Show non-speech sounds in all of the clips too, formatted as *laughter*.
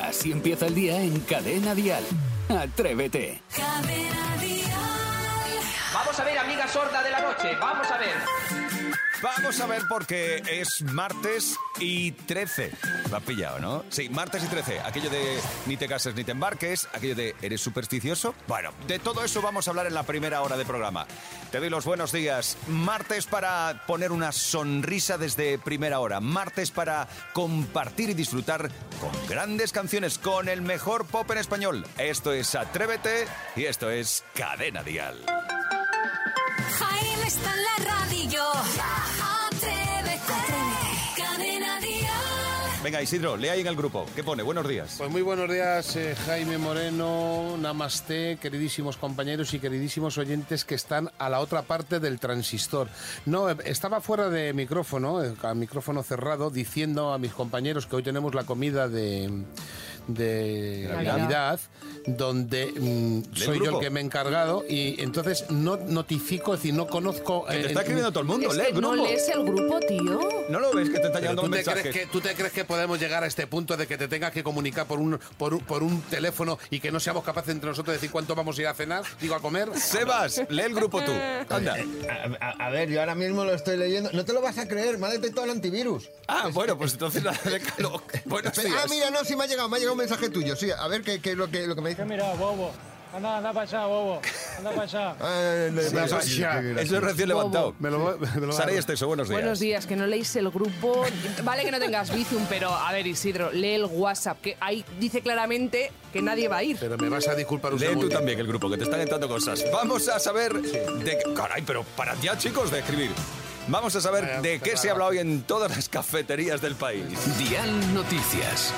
Así empieza el día en Cadena Dial. Atrévete. Vamos a ver, amiga sorda de la noche, vamos a ver. Vamos a ver porque es martes y 13. Lo has pillado, ¿no? Sí, martes y 13. Aquello de ni te cases ni te embarques, aquello de ¿eres supersticioso? Bueno, de todo eso vamos a hablar en la primera hora de programa. Te doy los buenos días. Martes para poner una sonrisa desde primera hora. Martes para compartir y disfrutar con grandes canciones, con el mejor pop en español. Esto es Atrévete y esto es Cadena Dial. Jaime está en la radio. Venga, Isidro, lee ahí en el grupo. ¿Qué pone? Buenos días. Pues muy buenos días, eh, Jaime Moreno, Namaste, queridísimos compañeros y queridísimos oyentes que están a la otra parte del transistor. No, eh, estaba fuera de micrófono, eh, a micrófono cerrado, diciendo a mis compañeros que hoy tenemos la comida de, de Navidad. Navidad, donde mm, soy yo el que me he encargado y entonces no notifico, es decir, no conozco... Que te eh, está escribiendo todo el mundo, Es lee el no lees el grupo, tío. ¿No lo ves que te está llegando ¿tú, un te mensaje? crees que, ¿Tú te crees que podemos llegar a este punto de que te tengas que comunicar por un, por, un, por un teléfono y que no seamos capaces entre nosotros de decir cuánto vamos a ir a cenar? Digo, a comer. Sebas, lee el grupo tú. Anda. A, a- a ver, yo ahora mismo lo estoy leyendo. No te lo vas a creer, me ha detectado el antivirus. Ah, bueno, pues entonces *laughs* días. *laughs* ah, mira, no, sí me ha llegado, me ha llegado un mensaje tuyo. Sí, a ver qué, qué es lo que, lo que me dice. Mira, bobo. Anda, anda para allá, bobo. Anda para allá. No, eso no, sí, qué Eso gracioso. es recién levantado. Me lo, me lo Sara y Esteso, buenos días. Buenos días, que no leéis el grupo. Vale que no tengas Bizum, pero a ver, Isidro, lee el WhatsApp, que ahí dice claramente que nadie va a ir. Pero me vas a disculpar un Lee tú segundo. también el grupo, que te están entrando cosas. Vamos a saber de qué... Caray, pero para ya, chicos, de escribir. Vamos a saber Vaya, de qué se habla hoy en todas las cafeterías del país. Dial Noticias.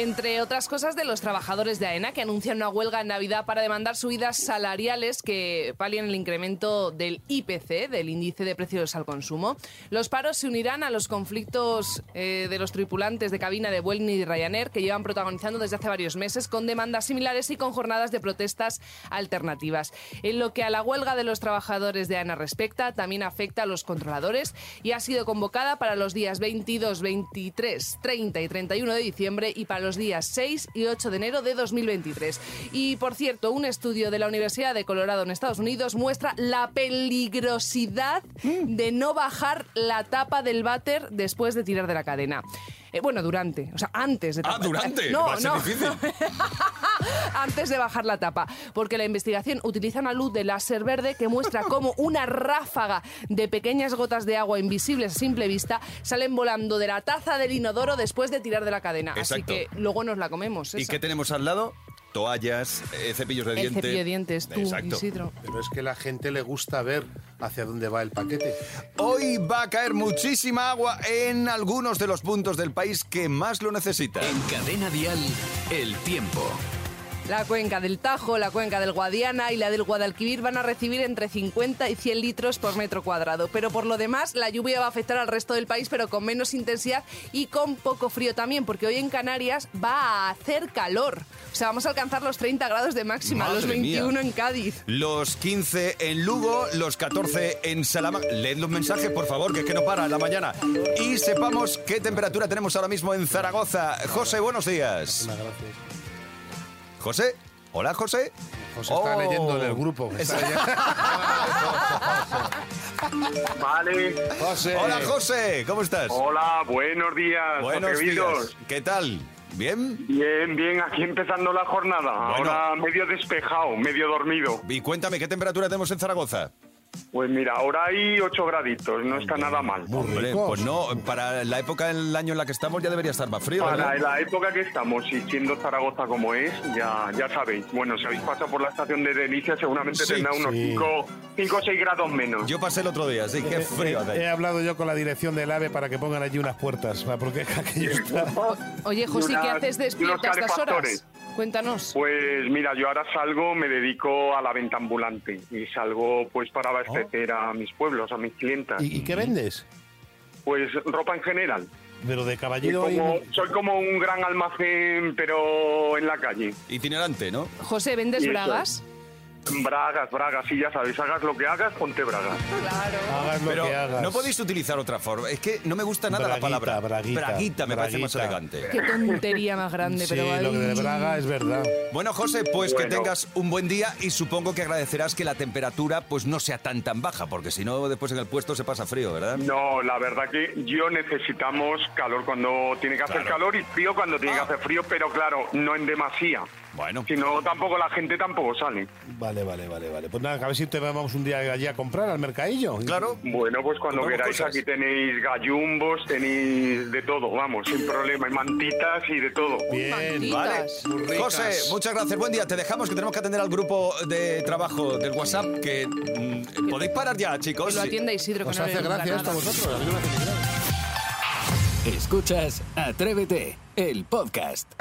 Entre otras cosas de los trabajadores de AENA que anuncian una huelga en Navidad para demandar subidas salariales que palien el incremento del IPC, del índice de precios al consumo. Los paros se unirán a los conflictos eh, de los tripulantes de cabina de Vueling y Ryanair que llevan protagonizando desde hace varios meses con demandas similares y con jornadas de protestas alternativas. En lo que a la huelga de los trabajadores de AENA respecta, también afecta a los controladores y ha sido convocada para los días 22, 23, 30 y 31 de diciembre y para los días 6 y 8 de enero de 2023. Y por cierto, un estudio de la Universidad de Colorado en Estados Unidos muestra la peligrosidad de no bajar la tapa del váter después de tirar de la cadena. Eh, bueno, durante, o sea, antes de Ah, durante. No, Va a ser no. difícil. *laughs* antes de bajar la tapa, porque la investigación utiliza una luz de láser verde que muestra *laughs* cómo una ráfaga de pequeñas gotas de agua invisibles a simple vista salen volando de la taza del inodoro después de tirar de la cadena. Exacto. Así que luego nos la comemos. ¿Y qué tenemos al lado? Toallas, eh, cepillos de El dientes. cepillo de dientes, tú, Exacto. Isidro. Pero es que a la gente le gusta ver hacia dónde va el paquete. Hoy va a caer muchísima agua en algunos de los puntos del país que más lo necesitan. En Cadena Dial, el tiempo. La cuenca del Tajo, la cuenca del Guadiana y la del Guadalquivir van a recibir entre 50 y 100 litros por metro cuadrado. Pero por lo demás, la lluvia va a afectar al resto del país, pero con menos intensidad y con poco frío también, porque hoy en Canarias va a hacer calor. O sea, vamos a alcanzar los 30 grados de máxima, Madre los 21 mía. en Cádiz. Los 15 en Lugo, los 14 en Salamanca. Leed los mensajes, por favor, que es que no para en la mañana. Y sepamos qué temperatura tenemos ahora mismo en Zaragoza. José, buenos días. Muchas gracias. José. Hola, José. José está Oh. leyendo en el grupo. Está *laughs* Vale. José. Hola, José. ¿Cómo estás? Hola, buenos días. Buenos días. ¿Qué tal? ¿Bien? Bien, bien, aquí empezando la jornada. Bueno. Ahora medio despejado, medio dormido. Y cuéntame, ¿qué temperatura tenemos en Zaragoza? Pues mira, ahora hay 8 graditos, no está nada mal. Hombre, pues no, para la época del año en la que estamos ya debería estar más frío. Para ¿verdad? la época que estamos y siendo Zaragoza como es, ya, ya sabéis. Bueno, si habéis pasado por la estación de Delicia, seguramente Sí, tendrá unos sí. 5 o 6 grados menos. Yo pasé el otro día, sí, qué frío hace. He, he hablado yo con la dirección del AVE para que pongan allí unas puertas, porque *laughs* aquello está... Oye, José, Y ¿qué haces despierta a estas horas? Cuéntanos. Pues mira, yo ahora salgo, me dedico a la venta ambulante y salgo pues para abastecer a mis pueblos, a mis clientas. ¿Y, y qué vendes? Pues ropa en general. Pero de Soy caballero y... como, soy como un gran almacén, pero en la calle. Itinerante, ¿no? José, ¿vendes bragas? Bragas, bragas, sí, ya sabéis, hagas lo que hagas, ponte bragas. Hagas lo Pero que hagas. no podéis utilizar otra forma. Es que no me gusta nada la Braguita, palabra. braguita, me parece más braguita. elegante. Qué tontería más grande, Sí, pero lo de. Braga es verdad. Bueno, José, pues que tengas un buen día y supongo que agradecerás que la temperatura pues no sea tan tan baja, porque si no después en el puesto se pasa frío, ¿verdad? No, la verdad que yo necesitamos calor cuando tiene que hacer Claro. calor y frío cuando tiene Ah. que hacer frío, pero claro, no en demasía. Bueno, Si no, tampoco la gente tampoco sale. Vale, vale, vale, vale. Pues nada, a ver si te vamos un día allí a comprar al mercadillo. claro. Bueno, pues cuando queráis cosas. aquí tenéis gallumbos, tenéis de todo, vamos, sin problema, y mantitas y de todo. Bien. Mantitas. Vale. José, muchas gracias. Buen día. Te dejamos que tenemos que atender al grupo de trabajo del WhatsApp. Que mm, podéis parar ya, Que chicos. lo atienda Isidro, que Os no hace le gusta gracia esto a nada. vosotros. A mí no me hace ni gracia. Escuchas Atrévete, el podcast.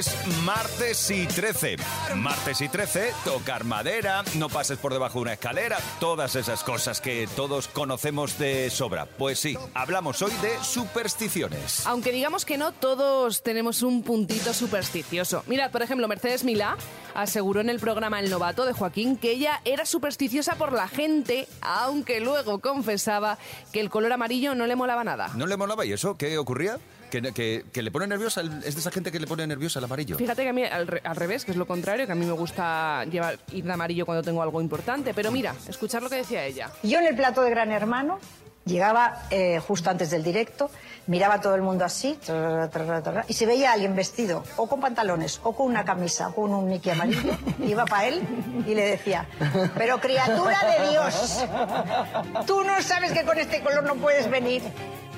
Es martes y 13. Martes y 13, tocar madera, no pases por debajo de una escalera, todas esas cosas que todos conocemos de sobra. Pues sí, hablamos hoy de supersticiones. Aunque digamos que no, todos tenemos un puntito supersticioso. Mirad, por ejemplo, Mercedes Milá aseguró en el programa El Novato de Joaquín que ella era supersticiosa por la gente, aunque luego confesaba que el color amarillo no le molaba nada. ¿No le molaba y eso? ¿Qué ocurría? ¿Que, que- que le pone nerviosa? el- ¿Es de esa gente que le pone nerviosa el amarillo? Fíjate que a mí al, re- al revés, que es lo contrario, que a mí me gusta llevar ir de amarillo cuando tengo algo importante. Pero mira, escuchar lo que decía ella. Yo en el plato de Gran Hermano llegaba eh, justo antes del directo, miraba a todo el mundo así, tra, tra, tra, tra, y si veía a alguien vestido o con pantalones o con una camisa o con un Mickey amarillo, *laughs* iba para él y le decía, pero criatura de Dios, tú no sabes que con este color no puedes venir.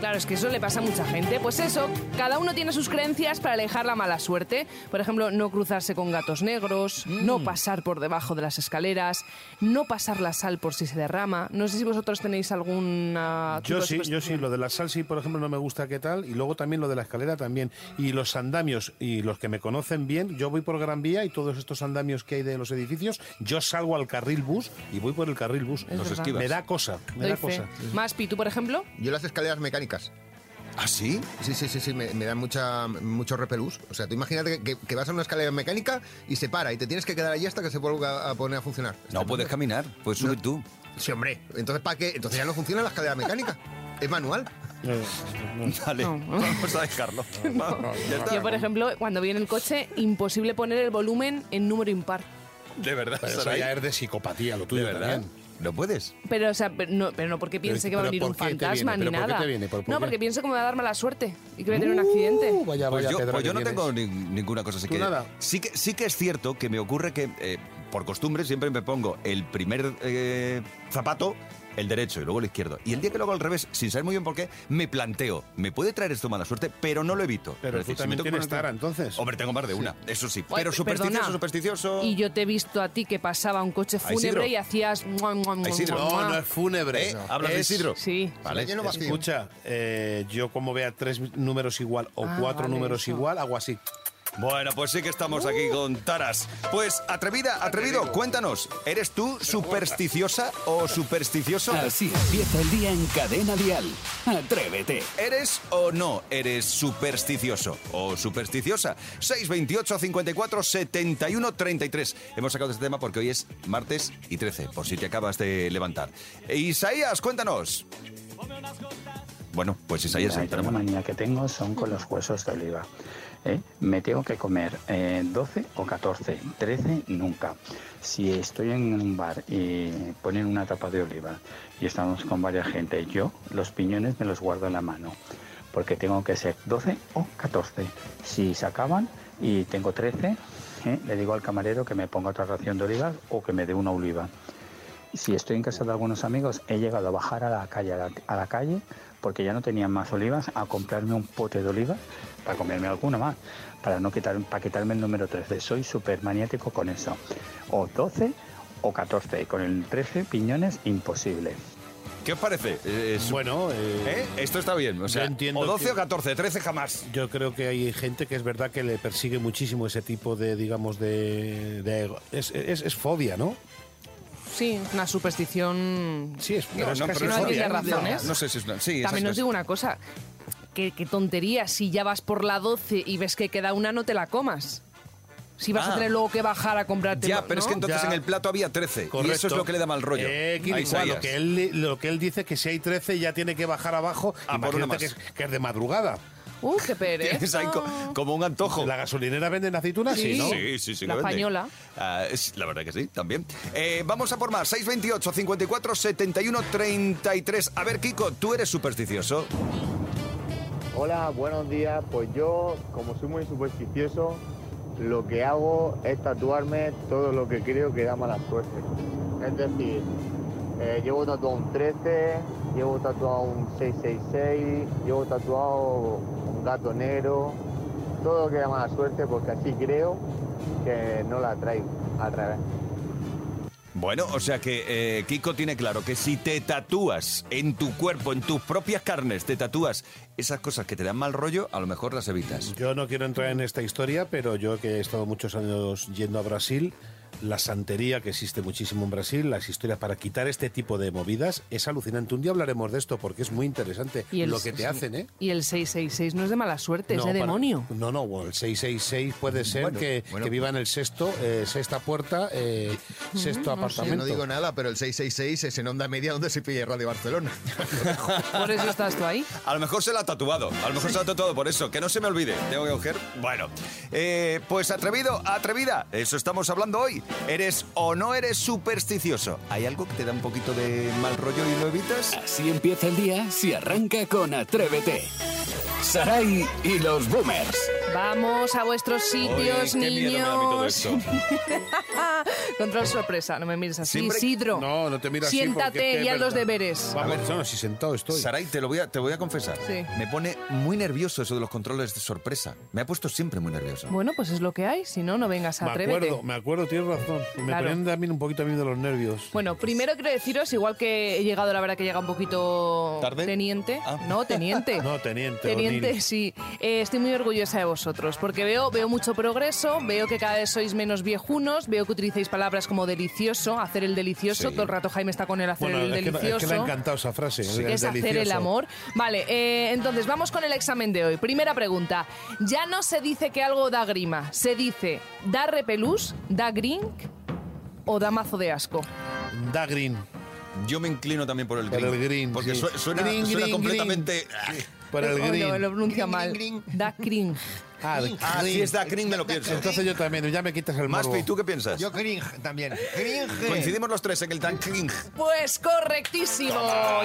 Claro, es que eso le pasa a mucha gente. Pues eso, cada uno tiene sus creencias para alejar la mala suerte. Por ejemplo, no cruzarse con gatos negros, Mm. no pasar por debajo de las escaleras, no pasar la sal por si se derrama. No sé si vosotros tenéis alguna... Yo sí, yo sí, lo de la sal sí, por ejemplo, no me gusta qué tal, y luego también lo de la escalera también. Y los andamios, y los que me conocen bien, yo voy por Gran Vía y todos estos andamios que hay de los edificios, yo salgo al carril bus y voy por el carril bus. Es Los esquivas. Me da cosa, me Doy da fe. cosa. Más, Pi, tú, por ejemplo, Yo las escaleras mecánicas. ¿Ah, sí? Sí, sí, sí, sí, me, me dan mucha, mucho repelús. O sea, tú imagínate que, que vas a una escalera mecánica y se para y te tienes que quedar allí hasta que se vuelva a poner a funcionar. No puedes caminar, puedes subir tú. Sí, hombre. Entonces, ¿para qué? Entonces ya no funciona la escalera mecánica. Es manual. Vale, *laughs* vamos a dejarlo. *laughs* Yo, por ejemplo, cuando viene el coche, imposible poner el volumen en número impar. De verdad, Pero eso ya es de psicopatía, lo ¿De tuyo verdad? también. ¿No puedes? Pero, o sea, pero no, pero no porque piense que va a venir un ¿por qué te fantasma ni ¿Pero por qué nada. no, porque pienso que me va a dar mala suerte y que voy a tener un accidente. Uh, vaya, Pues vaya yo, pedra pues yo no tienes. tengo ni- ninguna cosa así ¿Tú que nada? sí que sí que es cierto que me ocurre que eh, por costumbre siempre me pongo el primer eh, zapato el derecho y luego el izquierdo y el día que lo hago al revés sin saber muy bien por qué me planteo me puede traer esto mala suerte pero no lo evito Pero Es tú decir, si también que tienes tara, entonces. hombre tengo más de una eso sí pero Ay, supersticioso perdona. supersticioso Y yo te he visto a ti que pasaba un coche fúnebre y hacías... mua, mua, mua, No, no es fúnebre. ¿Eh? ¿Hablas de Isidro? Sí. vale lleno vacío. Escucha, eh, yo como vea tres números igual o Ah, cuatro vale, números eso. igual, hago así. Bueno, pues sí que estamos aquí con taras. Pues, atrevida, atrevido, cuéntanos, ¿eres tú supersticiosa o supersticioso? Así empieza el día en Cadena Dial. Atrévete. ¿Eres o no eres supersticioso o supersticiosa? 628 54 71 33. Hemos sacado este tema porque hoy es martes y 13, por si te acabas de levantar. Isaías, cuéntanos. Bueno, pues Isaías, Mira, yo la manía que tengo son con los huesos de oliva. ¿Eh? Me tengo que comer eh, 12 o 14, 13 nunca. Si estoy en un bar y ponen una tapa de oliva y estamos con varias gente, yo los piñones me los guardo en la mano porque tengo que ser 12 o 14. Si se acaban y tengo 13, ¿eh? le digo al camarero que me ponga otra ración de olivas o que me dé una oliva. Si estoy en casa de algunos amigos, he llegado a bajar a la calle, a la, a la calle, porque ya no tenían más olivas, a comprarme un pote de olivas para comerme alguna más, para no quitar, para quitarme el número 13. Soy súper maniático con eso. O 12 o 14. Con el 13 piñones, imposible. ¿Qué os parece? Eh, es- Bueno, eh, ¿eh? Esto está bien. O sea, entiendo o 12 que- o 14, 13 jamás. yo creo que hay gente que es verdad que le persigue muchísimo ese tipo de, digamos, de... de- es, es- es fobia, ¿no? Sí, una superstición... Sí, es, pero No, es no, pero no es razones. No, no sé si es una... Sí, También os digo una cosa. Qué, qué tontería, si ya vas por la 12 y ves que queda una, no te la comas. Si vas a Ah. tener luego que bajar a comprarte. Ya, pero es que entonces Ya. en el plato había 13. Y eso es lo que le da mal rollo. Eh, lo, que él, lo que él dice que si hay 13 ya tiene que bajar abajo. Ah, por una que más. es, que es de madrugada. Uh, qué pereza. *laughs* Tienes ahí co- como un antojo. ¿La gasolinera venden aceitunas? Sí, Sí. ¿no? Sí, sí, sí. La vende. española. Ah, es- la verdad que sí, también. Eh, vamos a por más. 628 54 71 33. A ver, Kiko, ¿tú eres supersticioso? Hola, buenos días. Pues yo, como soy muy supersticioso, lo que hago es tatuarme todo lo que creo que da mala suerte. Es decir, eh, llevo tatuado un 13, llevo tatuado un 666, llevo tatuado un gato negro, todo lo que da mala suerte porque así creo que no la traigo al revés. Bueno, o sea que eh, Kiko tiene claro que si te tatúas en tu cuerpo, en tus propias carnes, te tatúas esas cosas que te dan mal rollo, a lo mejor las evitas. Yo no quiero entrar en esta historia, pero yo que he estado muchos años yendo a Brasil, la santería que existe muchísimo en Brasil, las historias para quitar este tipo de movidas, es alucinante. Un día hablaremos de esto porque es muy interesante Y el- lo que te sí. hacen, ¿eh? Y el 666 no es de mala suerte, es de para- demonio. No, no, el 666 puede ser Bueno, que, bueno. que viva en el sexto, eh, sexta puerta, eh, sexto Yo apartamento. no digo nada, pero el 666 es en onda media donde se pilla Radio Barcelona. *laughs* Por eso estás tú ahí. A lo mejor se la tatuado, a lo mejor se ha tatuado por eso, que no se me olvide, tengo que coger. Bueno, eh, pues atrevido, atrevida, eso estamos hablando hoy. ¿Eres o no eres supersticioso? ¿Hay algo que te da un poquito de mal rollo y lo evitas? Así empieza el día si arranca con Atrévete. Sarai y los boomers. Vamos a vuestros sitios, me a todo niños. esto. *laughs* Control sorpresa, no me mires así. Siempre- Isidro, No, no te miras así siéntate y haz los deberes. Vamos, no, si sentado estoy. Saray, te lo voy a, te voy a confesar. Sí. Me pone muy nervioso eso de los controles de sorpresa. Me ha puesto siempre muy nervioso. Bueno, pues es lo que hay, si no, no vengas a me atrévete. acuerdo, me acuerdo, tienes razón. Me Claro. ponen también un poquito a mí de los nervios. Bueno, primero quiero deciros, igual que he llegado, la verdad que llega un poquito ¿Tarde? teniente. Ah. No, teniente. *laughs* No, teniente. Teniente, Sí. Eh, estoy muy orgullosa de vosotros, porque veo, veo mucho progreso, veo que cada vez sois menos viejunos, veo que utilicéis palabras como delicioso, hacer el delicioso. Sí. Todo el rato Jaime está con el hacer Bueno, el es que, es delicioso. que le ha encantado esa frase. el es hacer el delicioso. amor. Vale, eh, entonces vamos con el examen de hoy. Primera pregunta. Ya no se dice que algo da grima, se dice da repelús, da grink o da mazo de asco. Da green. Yo me inclino también por el Por green. el green, Porque sí. su- suena, Green, suena green, completamente... Por el Oh, green. no, lo pronuncia mal. Da cringe. Ah, de Ah, si es da green me lo pienso. Entonces yo también, ya me quitas el morbo. Maspi, ¿tú qué piensas? Yo cringe también. Cringe. Coincidimos los tres en el tan cringe. Pues correctísimo.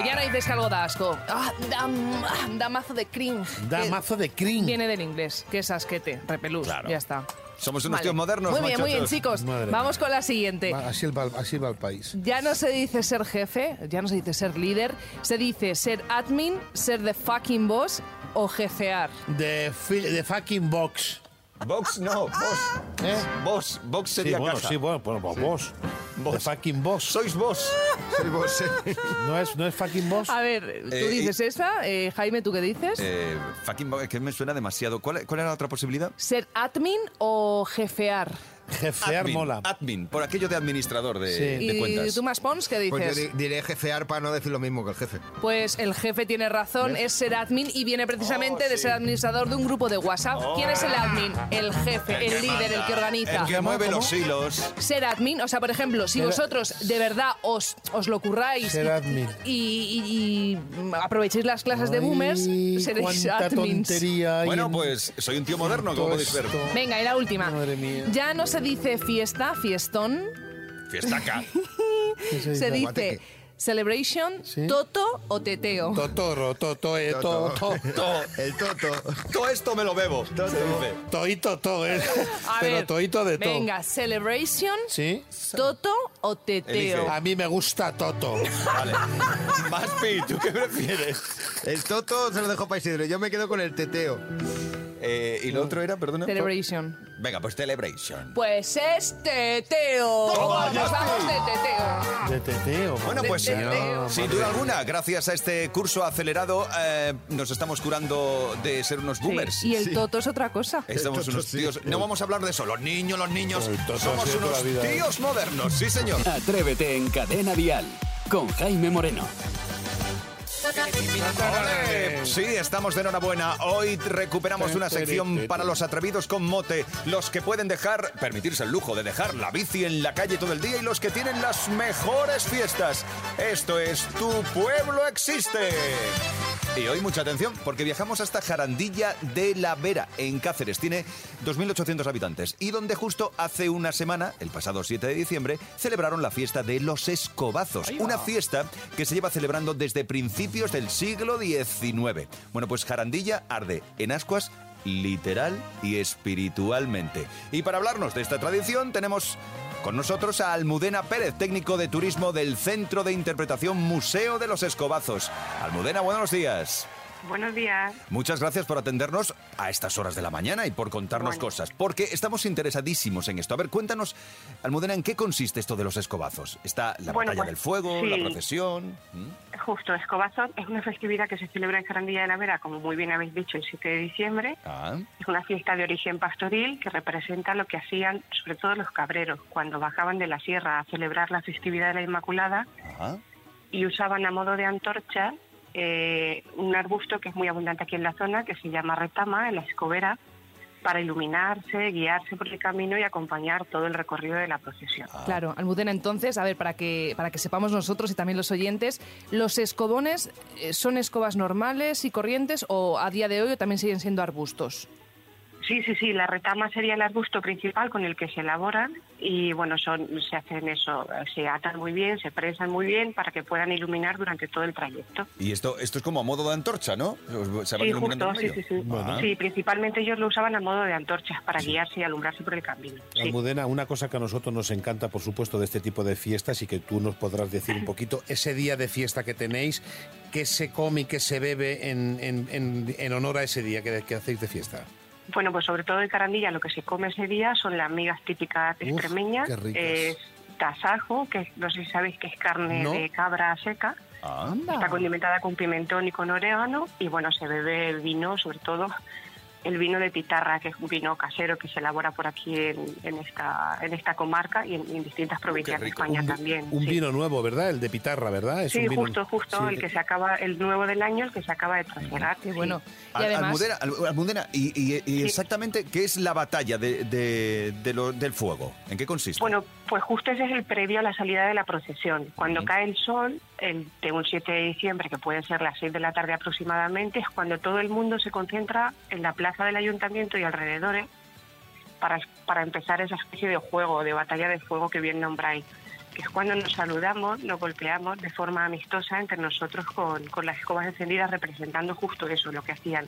Ya no dices que algo da asco. Ah, da, ah, da mazo de cringe. Da Que mazo de cringe. Viene del inglés, que es asquete, repelús. Claro. Ya está. Somos unos Vale. tíos modernos, Muy bien, muy bien, muchachos. chicos. Madre Vamos con la siguiente. Va, Así va, así va el país. Ya no se dice ser jefe, ya no se dice ser líder, se dice ser admin, ser the fucking boss o jefear. De, de fucking box. Box no, boss. ¿Eh? Boss, box Sí, sería bueno, casa. sí, bueno, bueno, pues vos. Boss. De fucking boss. Sois vos. Soy vos, eh. ¿No es, no es fucking boss? A ver, tú Eh, dices esa, eh, Jaime, ¿tú qué dices? Eh, fucking box, es que me suena demasiado. ¿Cuál, cuál era la otra posibilidad? ¿Ser admin o jefear? Jefear admin, mola. Admin, por aquello de administrador de, Sí. de ¿Y cuentas. tú más Pons qué Pues yo dices? di- diré jefear para no decir lo mismo que el jefe. Pues el jefe tiene razón, es ser admin y viene precisamente de ser administrador de un grupo de WhatsApp. ¿Quién es el admin? El jefe, el, líder, el que organiza. El que mueve ¿Cómo? los hilos. Ser admin, o sea, por ejemplo, si Ser- vosotros de verdad os, os lo curráis Ser y- admin. y, y- y aprovechéis las clases de boomers, seréis admins. tontería Bueno, en pues soy un tío moderno, como podéis ver. Venga, y la última. Madre mía. Ya no se dice fiesta, fiestón, Fiestaca. *laughs* ¿Qué se dice? Guateque. celebration, Sí. toto o teteo. Totoro, toto, eh, to, to, to. *laughs* El toto. Todo esto me lo bebo. se dice. Toito, to, eh. *laughs* A Pero ver, toito de to. Venga, celebration, ¿Sí? toto o teteo. Elige. A mí me gusta Toto. Vale. Maspi, ¿tú qué prefieres? El toto se lo dejo para Isidro. Yo me quedo con el teteo. Eh, y lo otro era, perdona. Celebration. Venga, pues Celebration. Pues es teteo. Toma, ya Nos vamos de teteo. De teteo. Bueno, De pues teteo. sin duda alguna, gracias a este curso acelerado, eh, nos estamos curando de ser unos boomers. Sí, Y el toto es otra cosa. Estamos toto, unos sí. tíos. No vamos a hablar de eso. Los niños, los niños. El toto ha Somos sido unos la vida, ¿eh? tíos modernos, sí, señor. Atrévete en Cadena Dial con Jaime Moreno. Sí, estamos de enhorabuena. Hoy recuperamos una sección para los atrevidos con mote, los que pueden dejar, permitirse el lujo de dejar la bici en la calle todo el día y los que tienen las mejores fiestas. Esto es Tu Pueblo Existe. Y hoy mucha atención, porque viajamos hasta Jarandilla de la Vera, en Cáceres. Tiene 2.800 habitantes y donde justo hace una semana, el pasado 7 de diciembre, celebraron la fiesta de los Escobazos. Una fiesta que se lleva celebrando desde principios del siglo XIX. Bueno, pues Jarandilla arde en ascuas literal y espiritualmente. Y para hablarnos de esta tradición tenemos con nosotros a Almudena Pérez, técnico de turismo del Centro de Interpretación Museo de los Escobazos. Almudena, buenos días. Buenos días. Muchas gracias por atendernos a estas horas de la mañana y por contarnos Bueno. cosas, porque estamos interesadísimos en esto. A ver, cuéntanos, Almudena, ¿en qué consiste esto de los escobazos? ¿Está la Bueno, batalla pues, del fuego, la sí. procesión? ¿Mm? Justo, Escobazos es una festividad que se celebra en Jarandilla de la Vera, como muy bien habéis dicho, el 7 de diciembre. Ah, Es una fiesta de origen pastoril que representa lo que hacían sobre todo los cabreros cuando bajaban de la sierra a celebrar la festividad de la Inmaculada ajá. y usaban a modo de antorcha eh, un arbusto que es muy abundante aquí en la zona, que se llama retama, en la escobera, para iluminarse, guiarse por el camino y acompañar todo el recorrido de la procesión. Claro, Almudena, entonces, a ver, para que, para que sepamos nosotros y también los oyentes, ¿los escobones eh, son escobas normales y corrientes o a día de hoy también siguen siendo arbustos? Sí, sí, sí, la retama sería el arbusto principal con el que se elaboran y bueno, son, se hacen eso, se atan muy bien, se prensan muy bien para que puedan iluminar durante todo el trayecto. Y esto, esto es como a modo de antorcha, ¿no? Se van Sí, iluminando justo, en sí, medio. sí, sí. Sí, principalmente ellos lo usaban a modo de antorchas para guiarse y alumbrarse por el camino. Sí. Almudena, una cosa que a nosotros nos encanta, por supuesto, de este tipo de fiestas y que tú nos podrás decir un poquito, *laughs* ese día de fiesta que tenéis, ¿qué se come y qué se bebe en, en- en- en honor a ese día que, que hacéis de fiesta? Bueno, pues sobre todo en Carandilla lo que se come ese día son las migas típicas extremeñas, es tasajo, que no sé si sabéis que es carne No. de cabra seca. Está condimentada con pimentón y con orégano y bueno, se bebe vino, sobre todo el vino de pitarra, que es un vino casero que se elabora por aquí en, en esta, en esta comarca y en, en distintas provincias de España un, también. un sí. vino nuevo, ¿verdad? El de pitarra, ¿verdad? Es Sí, un vino- justo, justo, Sí, el que se acaba, el nuevo del año, el que se acaba de. Qué bueno. Al- Almudena, Al- Almudena, y, y- y exactamente qué es la batalla de, de- de lo- del fuego? ¿En qué consiste? Bueno, pues justo ese es el previo a la salida de la procesión. Cuando cae el sol, el, de un 7 de diciembre, que puede ser las 6 de la tarde aproximadamente, es cuando todo el mundo se concentra en la plaza del ayuntamiento y alrededores para, para empezar esa especie de juego, de batalla de fuego que bien nombráis. Que es cuando nos saludamos, nos golpeamos de forma amistosa entre nosotros con, con las escobas encendidas, representando justo eso, lo que hacían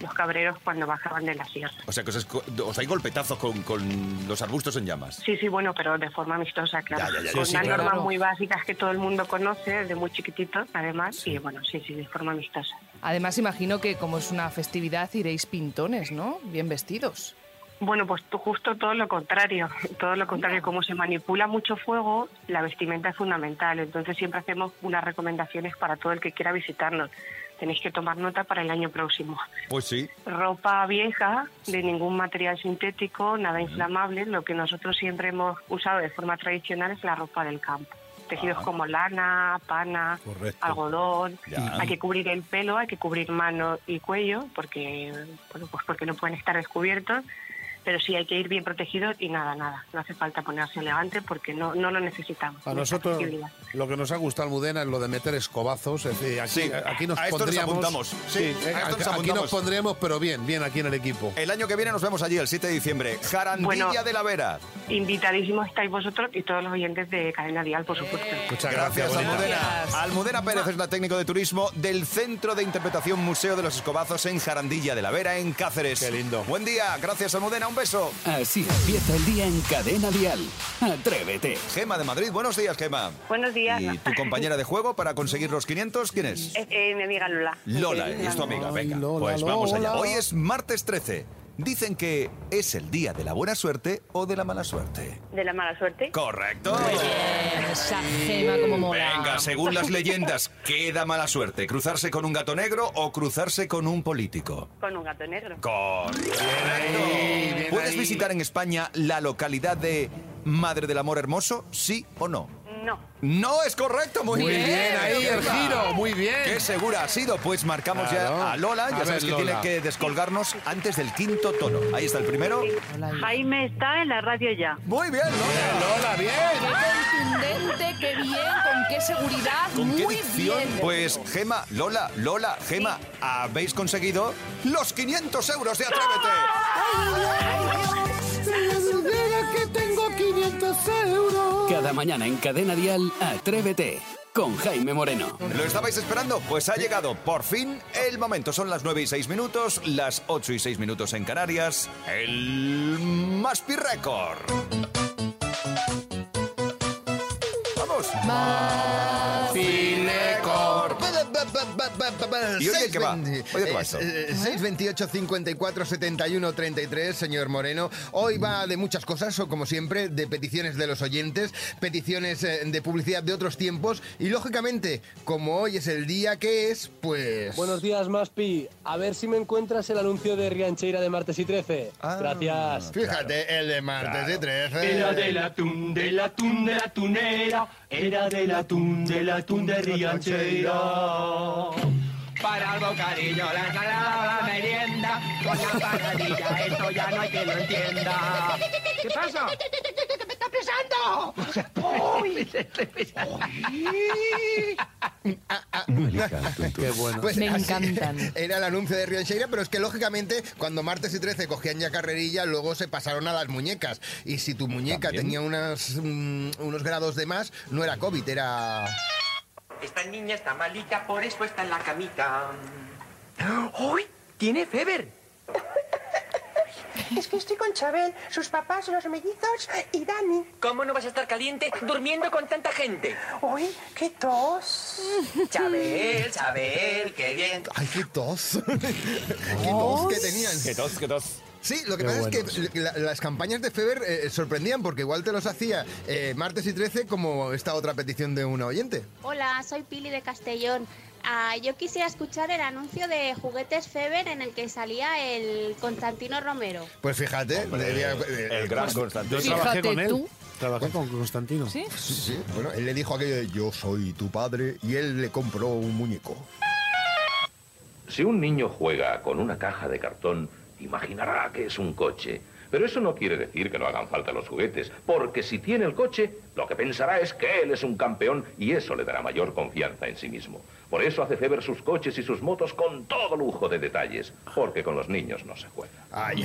los cabreros cuando bajaban de la sierra. O sea, que os, hay golpetazos con, con los arbustos en llamas. Sí, sí, bueno, pero de forma amistosa, claro. Ya, ya, ya, Con sí, unas claro. normas muy básicas que todo el mundo conoce, desde muy chiquititos, además, y bueno, sí, sí, de forma amistosa. Además, imagino que como es una festividad iréis pintones, ¿no? Bien vestidos. Bueno, pues justo todo lo contrario, *laughs* todo lo contrario, como se manipula mucho fuego, la vestimenta es fundamental, entonces siempre hacemos unas recomendaciones para todo el que quiera visitarnos. Tenéis que tomar nota para el año próximo. Pues sí. ropa vieja, de ningún material sintético, nada inflamable. Lo que nosotros siempre hemos usado de forma tradicional es la ropa del campo. Tejidos Ah. como lana, pana, Correcto. algodón. Ya. Hay que cubrir el pelo, hay que cubrir mano y cuello, porque, bueno, pues porque no pueden estar descubiertos. Pero sí hay que ir bien protegidos y nada, nada. No hace falta ponerse elegante porque no, no lo necesitamos. A nosotros lo que nos ha gustado, Almudena, es lo de meter escobazos. Es decir, aquí, Sí, aquí nos a esto nos pondríamos. apuntamos. Sí, eh, a esto nos aquí nos pondríamos, pero bien, bien aquí en el equipo. El año que viene nos vemos allí, el 7 de diciembre. Jarandilla Bueno. de la Vera. Invitadísimos estáis vosotros y todos los oyentes de Cadena Dial, por supuesto. Muchas Gracias, bonita. Almudena. Almudena Pérez es la técnico de turismo del Centro de Interpretación Museo de los Escobazos en Jarandilla de la Vera, en Cáceres. Qué lindo. Buen día. Gracias, Almudena. Un beso. Así empieza el día en Cadena Dial. Atrévete. Gema de Madrid. Buenos días, Gema. Buenos días. ¿Y tu compañera de juego para conseguir los 500? ¿Quién es? Eh, eh, mi amiga Lola. Lola, es tu amiga. Ay, Venga, Lola, pues vamos allá. Lola. Hoy es martes 13. Dicen que es el día de la buena suerte o de la mala suerte. De la mala suerte. Correcto. Esa gema como mola. Venga, según las leyendas, ¿qué da mala suerte? ¿Cruzarse con un gato negro o cruzarse con un político? Con un gato negro. Correcto. bien ¿Puedes ahí. visitar en España la localidad de Madre del Amor Hermoso? ¿Sí o no? No. No es correcto, muy, Muy bien, ahí el giro, muy bien. Qué segura ha sido. Pues marcamos Claro. ya a Lola. Ya A sabes ver, que Lola. tiene que descolgarnos antes del quinto tono. Ahí está el primero. Jaime está en la radio ya. Muy bien, Lola. Lola, bien. Qué contundente, qué bien, con qué seguridad. ¿Con qué Muy dicción? bien. Pues Gema, Lola, Lola, Gema, habéis conseguido los 500 euros de Atrévete. Que tengo 500 euros. Cada mañana en Cadena Dial, Atrévete con Jaime Moreno. ¿Lo estabais esperando? Pues ha llegado por fin el momento. Son las 9 y 6 minutos, las 8 y 6 minutos en Canarias. El Maspi Record. Vamos. ¿Y hoy de qué va? ¿Hoy de qué va esto? 628 54 71 33, señor Moreno. Hoy va de muchas cosas, o como siempre, de peticiones de los oyentes, peticiones eh, de publicidad de otros tiempos y, lógicamente, como hoy es el día que es, pues... Buenos días, Maspi. A ver si me encuentras el anuncio de Riancheira de martes y 13. Gracias. Fíjate, el de martes y 13. Era del atún, del atún, de la tunera. Era del atún, del atún de Riancheira. Para el bocadillo, la ensalada, la merienda, con la panadilla, esto ya no hay quien lo entienda. ¿Qué pasa? ¡Me está pesando! ¡Uy! *laughs* Qué bueno. Pues Me así encantan. *laughs* Era el anuncio de Riancheira, pero es que lógicamente cuando martes y 13 cogían ya carrerilla, luego se pasaron a las muñecas. Y si tu muñeca También. tenía unas, mm, unos grados de más, no era COVID, era... Esta niña está malita, por eso está en la camita. ¡Uy! ¡Tiene fever! Es que estoy con Chabel, sus papás, los mellizos y Dani. ¿Cómo no vas a estar caliente durmiendo con tanta gente? Uy, qué tos. Chabel, Chabel, qué bien. ¡Ay, qué tos! *laughs* ¡Qué tos que tenían! ¡Qué tos, qué tos! Sí, lo que Qué pasa es que la- las campañas de Feber eh, sorprendían porque igual te los hacía eh, martes y 13 como esta otra petición de una oyente. Hola, soy Pili de Castellón. Ah, yo quisiera escuchar el anuncio de juguetes Feber en el que salía el Constantino Romero. Pues fíjate, debía- eh, El gran Yo Constantino. trabajé con él. tú. Trabajé con Constantino. ¿Sí? Sí, sí. Bueno, él le dijo aquello de yo soy tu padre y él le compró un muñeco. Si un niño juega con una caja de cartón, imaginará que es un coche. Pero eso no quiere decir que no hagan falta los juguetes, porque si tiene el coche, lo que pensará es que él es un campeón y eso le dará mayor confianza en sí mismo. Por eso hace Feber sus coches y sus motos con todo lujo de detalles, porque con los niños no se juega.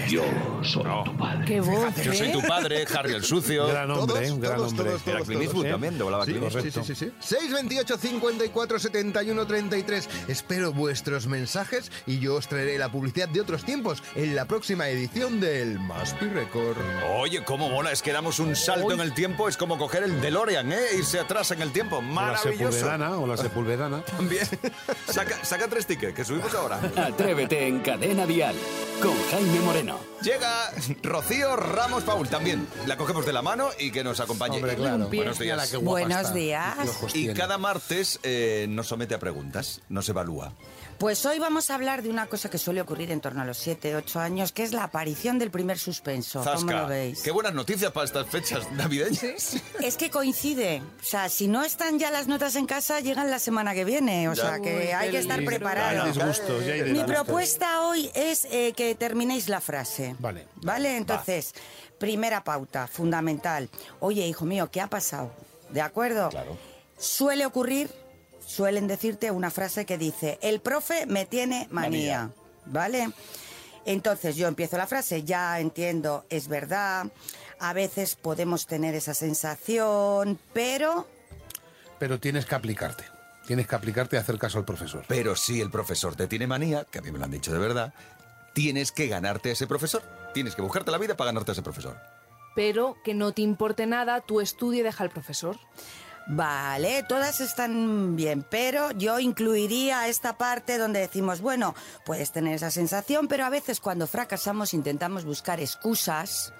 Yo soy tu padre. Qué voz, Yo soy ¿eh? tu padre, Harry el sucio. Gran hombre, Todos, un gran todos, hombre. Era Clint Eastwood también, doblaba Sí, Clint sí, sí, sí, sí. 628 54 71 33. Espero vuestros mensajes y yo os traeré la publicidad de otros tiempos en la próxima edición del Maspi Record. Oye, cómo mola, es que damos un salto en el tiempo, es como coger el DeLorean, ¿eh? Irse atrás en el tiempo. O la Maravilloso. Sepulvedana, o la Sepulvedana. *laughs* También. *laughs* Saca, saca tres tickets, que subimos ahora. *laughs* Atrévete en Cadena Dial con Jaime Moreno. Llega Rocío Ramos Paul también. La cogemos de la mano y que nos acompañe. Hombre, claro. Buenos días. Buenos días. Y cada martes eh, nos somete a preguntas, nos evalúa. Pues hoy vamos a hablar de una cosa que suele ocurrir en torno a los 7, 8 años, que es la aparición del primer suspenso. ¿Cómo lo veis? qué buenas noticias para estas fechas *laughs* navideñas. Es que coincide. O sea, si no están ya las notas en casa, llegan la semana que viene. O Ya. sea, que Uy, hay que estar preparados. Mi propuesta hoy es eh, que terminéis la frase. Vale. ¿Vale? Entonces, primera pauta, fundamental. Oye, hijo mío, ¿qué ha pasado? ¿De acuerdo? Claro. Suele ocurrir, suelen decirte una frase que dice, el profe me tiene manía. ¿Vale? Entonces yo empiezo la frase, ya entiendo, es verdad, a veces podemos tener esa sensación, pero Pero tienes que aplicarte. Tienes que aplicarte y hacer caso al profesor. Pero si el profesor te tiene manía, que a mí me lo han dicho de verdad, tienes que ganarte a ese profesor. Tienes que buscarte la vida para ganarte a ese profesor. Pero que no te importe nada, tu estudio deja al profesor. Vale, todas están bien, pero yo incluiría esta parte donde decimos, bueno, puedes tener esa sensación, pero a veces cuando fracasamos intentamos buscar excusas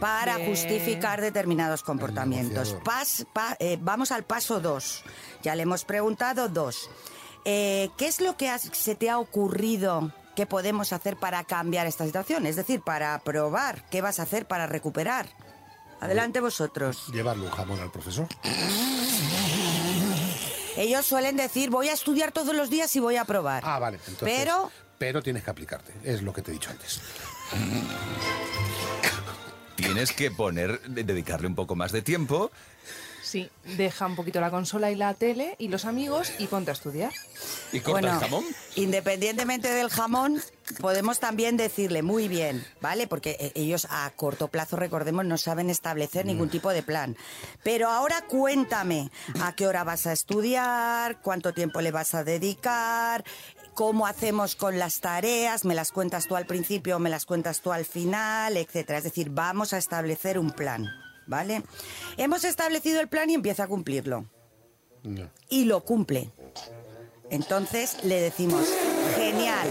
para Bien. justificar determinados comportamientos. Pas- pa- eh, vamos al paso dos. Ya le hemos preguntado dos. Eh, ¿Qué es lo que has- se te ha ocurrido que podemos hacer para cambiar esta situación? Es decir, para probar, ¿qué vas a hacer para recuperar? Adelante vosotros. Llevarle un jamón al profesor. Ellos suelen decir, voy a estudiar todos los días y voy a probar. Ah, vale. Entonces, Pero- Pero tienes que aplicarte, es lo que te he dicho antes. Tienes que poner, de- dedicarle un poco más de tiempo. Sí, deja un poquito la consola y la tele y los amigos y ponte a estudiar. ¿Y corta Bueno, el jamón? Independientemente del jamón, podemos también decirle muy bien, ¿vale? Porque eh, ellos a corto plazo, recordemos, no saben establecer ningún Mm. tipo de plan. Pero ahora cuéntame, ¿a qué hora vas a estudiar? ¿Cuánto tiempo le vas a dedicar? ¿Cómo hacemos con las tareas? ¿Me las cuentas tú al principio o me las cuentas tú al final? Etcétera. Es decir, vamos a establecer un plan, ¿vale? Hemos establecido el plan y empieza a cumplirlo y lo cumple. Entonces le decimos, genial,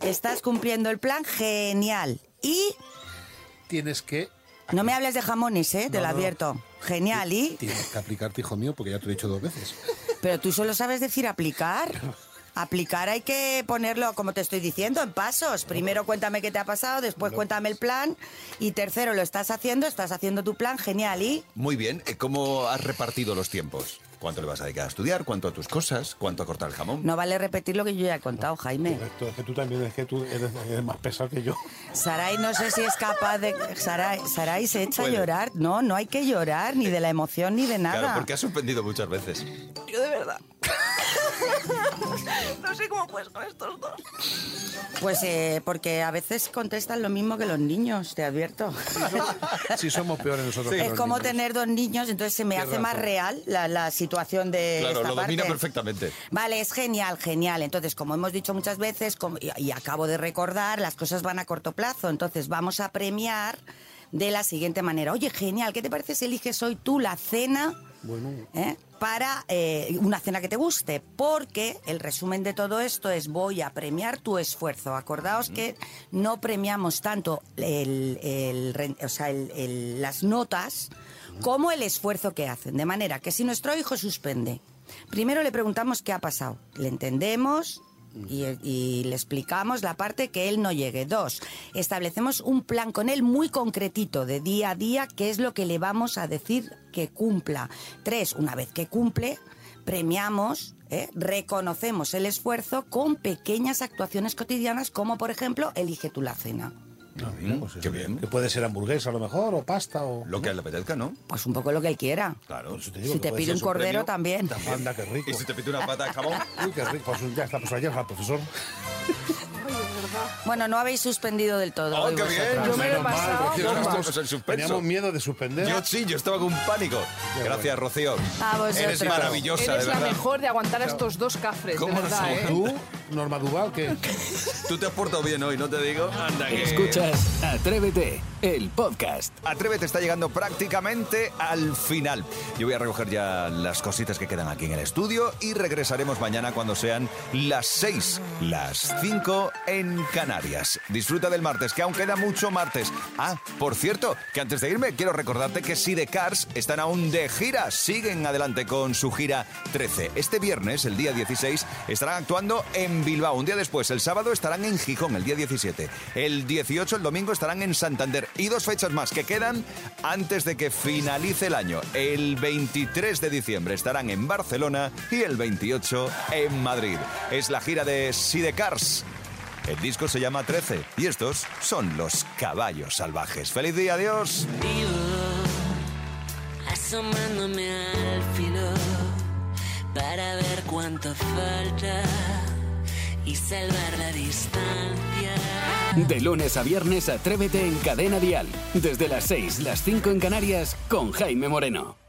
estás cumpliendo el plan, genial. Y Tienes que, no me hables de jamones, ¿eh? Te No, lo no. advierto. Genial, ¿y? tienes que aplicarte, hijo mío, porque ya te lo he dicho dos veces. Pero tú solo sabes decir aplicar. *laughs* Aplicar hay que ponerlo, como te estoy diciendo, en pasos. Primero cuéntame qué te ha pasado, después cuéntame el plan. Y tercero, lo estás haciendo, estás haciendo tu plan, genial, ¿y? Muy bien. eh, ¿Cómo has repartido los tiempos? ¿Cuánto le vas a dedicar a estudiar? ¿Cuánto a tus cosas? ¿Cuánto a cortar el jamón? No vale repetir lo que yo ya he contado, Jaime. Correcto, es que tú también, es que tú eres, eres más pesado que yo. Sarai no sé si es capaz de... Sarai, Sarai se echa a llorar. No, no hay que llorar, ni de la emoción, ni de nada. Claro, porque has suspendido muchas veces. Yo de verdad. Puedes con estos dos. Pues eh, porque a veces contestan lo mismo que los niños, te advierto. *laughs* Si somos peores nosotros. que es los como niños. tener dos niños, entonces se me hace más real la, la situación de Claro, esta lo domina perfectamente. Vale, es genial, genial. Entonces, como hemos dicho muchas veces, como- y, y acabo de recordar, las cosas van a corto plazo. Entonces, vamos a premiar de la siguiente manera. Oye, genial, ¿qué te parece si eliges hoy tú la cena? Bueno, ¿eh? para eh, una cena que te guste, porque el resumen de todo esto es voy a premiar tu esfuerzo. Acordaos que no premiamos tanto el- o sea, el- las notas como el esfuerzo que hacen. De manera que si nuestro hijo suspende, primero le preguntamos qué ha pasado, le entendemos. Y, le explicamos la parte que él no llegue. Dos, establecemos un plan con él muy concretito de día a día, qué es lo que le vamos a decir que cumpla. Tres, una vez que cumple, premiamos, ¿eh? reconocemos el esfuerzo con pequeñas actuaciones cotidianas, como por ejemplo, elige tú la cena. Pues qué bien. Que puede ser hamburguesa a lo mejor, o pasta, o... Lo que le apetezca, ¿no? Pues un poco lo que él quiera. Claro. Si te pide un cordero también. Anda, qué rico. *laughs* ¿Y si te pide una pata de jamón? *laughs* Uy, qué rico. Pues ya está, pues ayer al profesor. *laughs* Bueno, no habéis suspendido del todo. ¡Oh, qué bien! Yo me lo he pasado. Teníamos miedo de suspender. Yo sí, yo estaba con un pánico. Gracias, Rocío. A vosotros. Eres maravillosa, Eres de la verdad. mejor de aguantar a estos dos cafres, de ¿Cómo verdad, ¿eh? ¿Tú, Norma Duval, qué? Tú te has portado bien hoy, ¿no te digo? Anda, que... Escuchas Atrévete, el podcast. Atrévete está llegando prácticamente al final. Yo voy a recoger ya las cositas que quedan aquí en el estudio y regresaremos mañana cuando sean las 6, las 5 en Canarias. Disfruta del martes, que aún queda mucho martes. Ah, por cierto, que antes de irme quiero recordarte que Cars están aún de gira. Siguen adelante con su gira 13. Este viernes, el día 16, estarán actuando en Bilbao. Un día después, el sábado, estarán en Gijón, el día 17. El 18, el domingo, estarán en Santander. Y dos fechas más que quedan antes de que finalice el año. El 23 de diciembre estarán en Barcelona y el 28 en Madrid. Es la gira de Sidecars. El disco se llama 13 y estos son los caballos salvajes. ¡Feliz día, adiós! asomándome al filo para ver cuánto falta y salvar la distancia. De lunes a viernes, Atrévete en Cadena Dial. Desde las 6, las 5 en Canarias, con Jaime Moreno.